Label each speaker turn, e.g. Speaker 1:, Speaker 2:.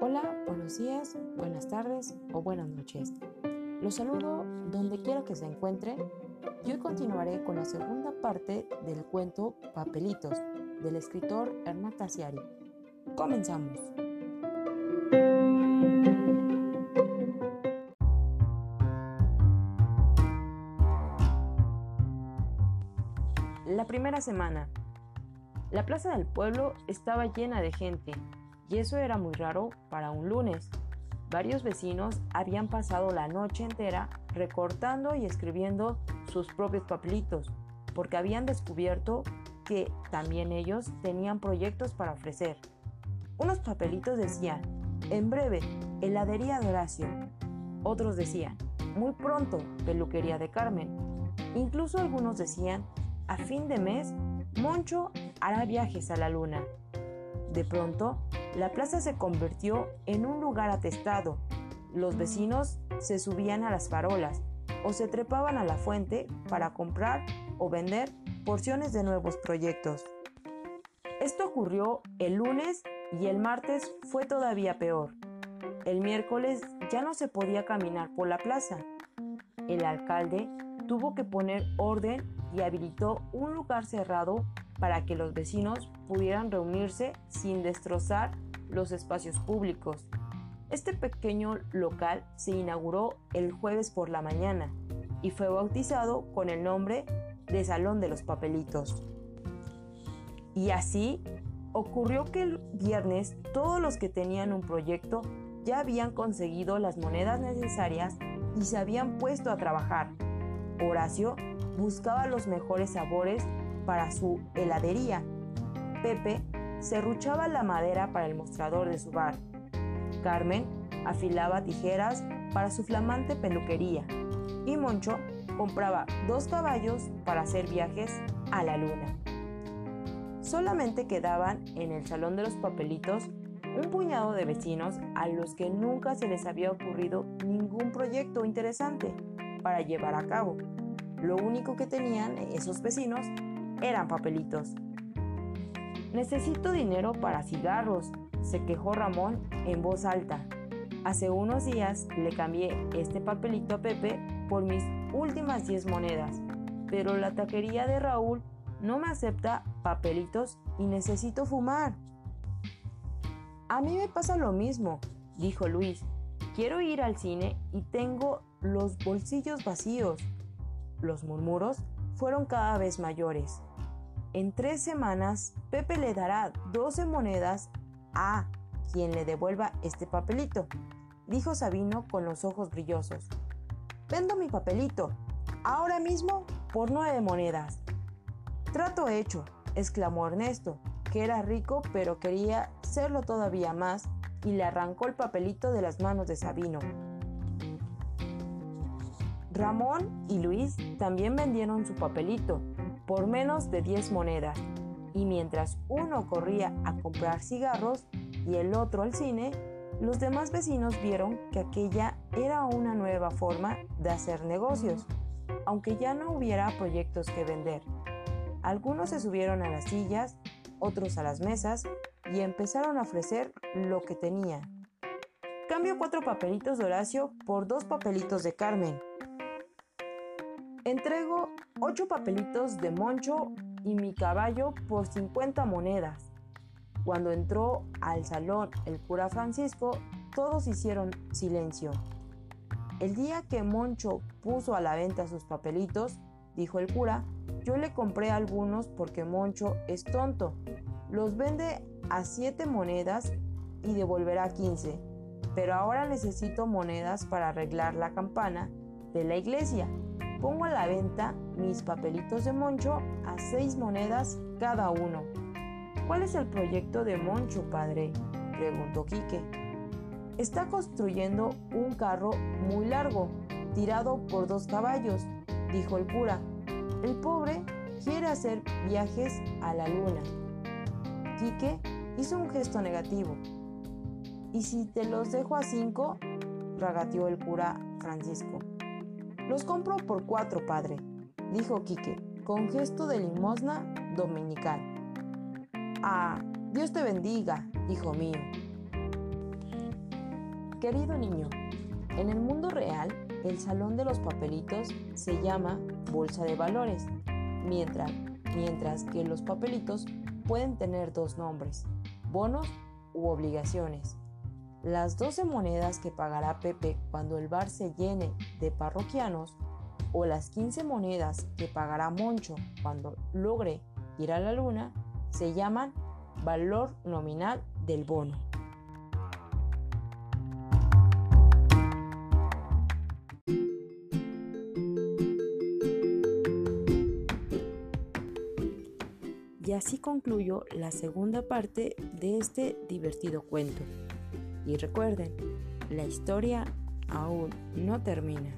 Speaker 1: Hola, buenos días, buenas tardes o buenas noches. Los saludo donde quiera que se encuentre y hoy continuaré con la segunda parte del cuento Papelitos del escritor Hernán Tasiari. Comenzamos. primera semana. La plaza del pueblo estaba llena de gente, y eso era muy raro para un lunes. Varios vecinos habían pasado la noche entera recortando y escribiendo sus propios papelitos, porque habían descubierto que también ellos tenían proyectos para ofrecer. Unos papelitos decían, en breve, heladería de Horacio. Otros decían, muy pronto, peluquería de Carmen. Incluso algunos decían, a fin de mes, Moncho hará viajes a la luna. De pronto, la plaza se convirtió en un lugar atestado. Los vecinos se subían a las farolas o se trepaban a la fuente para comprar o vender porciones de nuevos proyectos. Esto ocurrió el lunes y el martes fue todavía peor. El miércoles ya no se podía caminar por la plaza. El alcalde tuvo que poner orden y habilitó un lugar cerrado para que los vecinos pudieran reunirse sin destrozar los espacios públicos. Este pequeño local se inauguró el jueves por la mañana y fue bautizado con el nombre de Salón de los Papelitos. Y así ocurrió que el viernes todos los que tenían un proyecto ya habían conseguido las monedas necesarias y se habían puesto a trabajar. Horacio buscaba los mejores sabores para su heladería. Pepe serruchaba la madera para el mostrador de su bar. Carmen afilaba tijeras para su flamante peluquería. Y Moncho compraba dos caballos para hacer viajes a la luna. Solamente quedaban en el Salón de los Papelitos un puñado de vecinos a los que nunca se les había ocurrido ningún proyecto interesante para llevar a cabo. Lo único que tenían esos vecinos eran papelitos. Necesito dinero para cigarros, se quejó Ramón en voz alta. Hace unos días le cambié este papelito a Pepe por mis últimas 10 monedas, pero la taquería de Raúl no me acepta papelitos y necesito fumar. A mí me pasa lo mismo, dijo Luis. Quiero ir al cine y tengo los bolsillos vacíos. Los murmuros fueron cada vez mayores. En tres semanas, Pepe le dará 12 monedas a quien le devuelva este papelito, dijo Sabino con los ojos brillosos. Vendo mi papelito, ahora mismo por nueve monedas. Trato hecho, exclamó Ernesto, que era rico pero quería serlo todavía más, y le arrancó el papelito de las manos de Sabino. Ramón y Luis también vendieron su papelito por menos de 10 monedas y mientras uno corría a comprar cigarros y el otro al cine, los demás vecinos vieron que aquella era una nueva forma de hacer negocios, aunque ya no hubiera proyectos que vender. Algunos se subieron a las sillas, otros a las mesas y empezaron a ofrecer lo que tenían. Cambio cuatro papelitos de Horacio por dos papelitos de Carmen. Entrego ocho papelitos de Moncho y mi caballo por 50 monedas. Cuando entró al salón el cura Francisco, todos hicieron silencio. El día que Moncho puso a la venta sus papelitos, dijo el cura, yo le compré algunos porque Moncho es tonto. Los vende a siete monedas y devolverá 15. Pero ahora necesito monedas para arreglar la campana de la iglesia pongo a la venta mis papelitos de Moncho a seis monedas cada uno. ¿Cuál es el proyecto de Moncho, padre? preguntó Quique. Está construyendo un carro muy largo, tirado por dos caballos, dijo el cura. El pobre quiere hacer viajes a la luna. Quique hizo un gesto negativo. ¿Y si te los dejo a cinco? ragateó el cura Francisco. Los compro por cuatro, padre, dijo Quique, con gesto de limosna dominical. Ah, Dios te bendiga, hijo mío. Querido niño, en el mundo real, el salón de los papelitos se llama bolsa de valores, mientras, mientras que los papelitos pueden tener dos nombres, bonos u obligaciones. Las 12 monedas que pagará Pepe cuando el bar se llene de parroquianos o las 15 monedas que pagará Moncho cuando logre ir a la luna se llaman valor nominal del bono. Y así concluyo la segunda parte de este divertido cuento. Y recuerden, la historia aún no termina.